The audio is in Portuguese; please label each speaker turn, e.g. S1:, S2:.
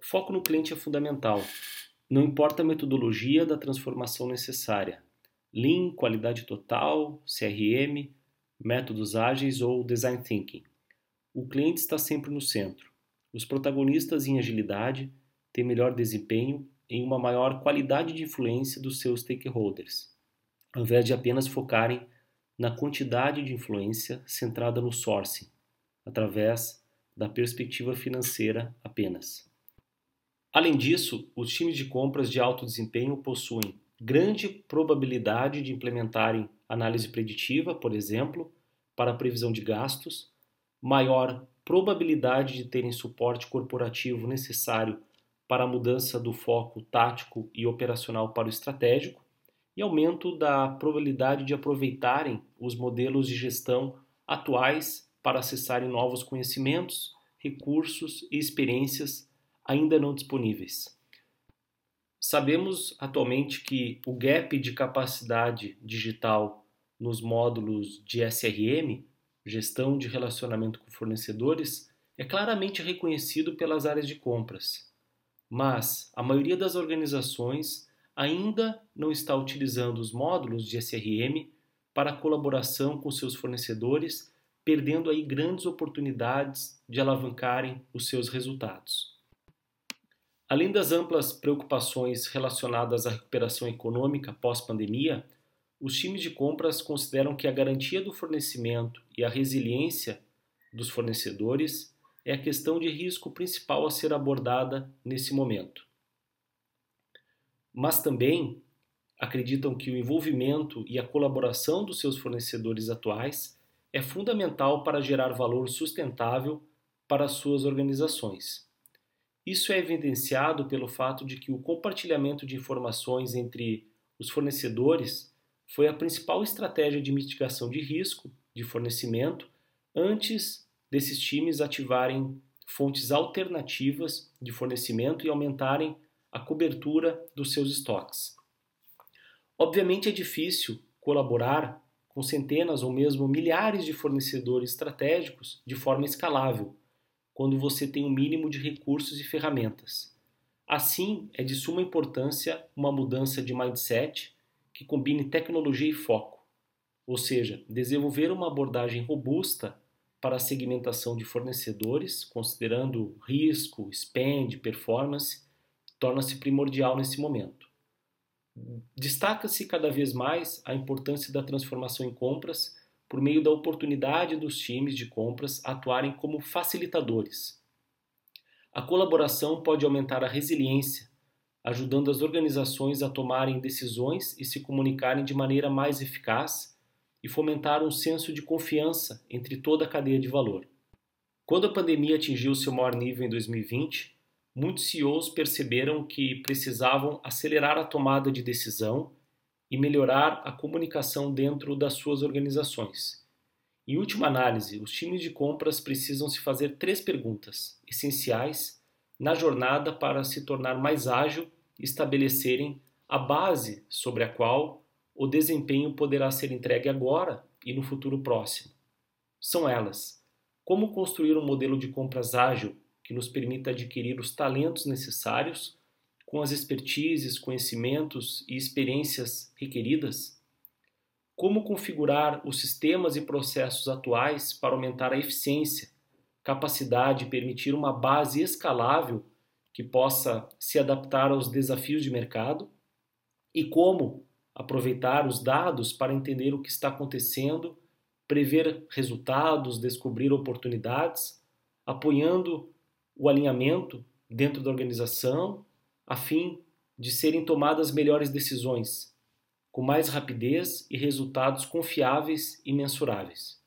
S1: O foco no cliente é fundamental. Não importa a metodologia da transformação necessária. Lean, qualidade total, CRM, métodos ágeis ou design thinking. O cliente está sempre no centro. Os protagonistas em agilidade têm melhor desempenho em uma maior qualidade de influência dos seus stakeholders, ao invés de apenas focarem na quantidade de influência centrada no sourcing, através da perspectiva financeira apenas. Além disso, os times de compras de alto desempenho possuem grande probabilidade de implementarem análise preditiva, por exemplo, para previsão de gastos, maior probabilidade de terem suporte corporativo necessário para a mudança do foco tático e operacional para o estratégico, e aumento da probabilidade de aproveitarem os modelos de gestão atuais para acessarem novos conhecimentos, recursos e experiências ainda não disponíveis. Sabemos atualmente que o gap de capacidade digital nos módulos de SRM, gestão de relacionamento com fornecedores, é claramente reconhecido pelas áreas de compras. Mas a maioria das organizações ainda não está utilizando os módulos de SRM para colaboração com seus fornecedores, perdendo aí grandes oportunidades de alavancarem os seus resultados. Além das amplas preocupações relacionadas à recuperação econômica pós-pandemia, os times de compras consideram que a garantia do fornecimento e a resiliência dos fornecedores é a questão de risco principal a ser abordada nesse momento. Mas também acreditam que o envolvimento e a colaboração dos seus fornecedores atuais é fundamental para gerar valor sustentável para as suas organizações. Isso é evidenciado pelo fato de que o compartilhamento de informações entre os fornecedores foi a principal estratégia de mitigação de risco de fornecimento antes desses times ativarem fontes alternativas de fornecimento e aumentarem a cobertura dos seus estoques. Obviamente é difícil colaborar com centenas ou mesmo milhares de fornecedores estratégicos de forma escalável, quando você tem um mínimo de recursos e ferramentas. Assim, é de suma importância uma mudança de mindset que combine tecnologia e foco, ou seja, desenvolver uma abordagem robusta para a segmentação de fornecedores, considerando risco, spend, performance, torna-se primordial nesse momento. Destaca-se cada vez mais a importância da transformação em compras por meio da oportunidade dos times de compras atuarem como facilitadores. A colaboração pode aumentar a resiliência, ajudando as organizações a tomarem decisões e se comunicarem de maneira mais eficaz e fomentar um senso de confiança entre toda a cadeia de valor. Quando a pandemia atingiu seu maior nível em 2020, muitos CEOs perceberam que precisavam acelerar a tomada de decisão e melhorar a comunicação dentro das suas organizações. Em última análise, os times de compras precisam se fazer três perguntas essenciais na jornada para se tornar mais ágil e estabelecerem a base sobre a qual o desempenho poderá ser entregue agora e no futuro próximo. São elas: como construir um modelo de compras ágil que nos permita adquirir os talentos necessários com as expertises, conhecimentos e experiências requeridas? Como configurar os sistemas e processos atuais para aumentar a eficiência, capacidade e permitir uma base escalável que possa se adaptar aos desafios de mercado? E como aproveitar os dados para entender o que está acontecendo, prever resultados, descobrir oportunidades, apoiando o alinhamento dentro da organização a fim de serem tomadas melhores decisões, com mais rapidez e resultados confiáveis e mensuráveis.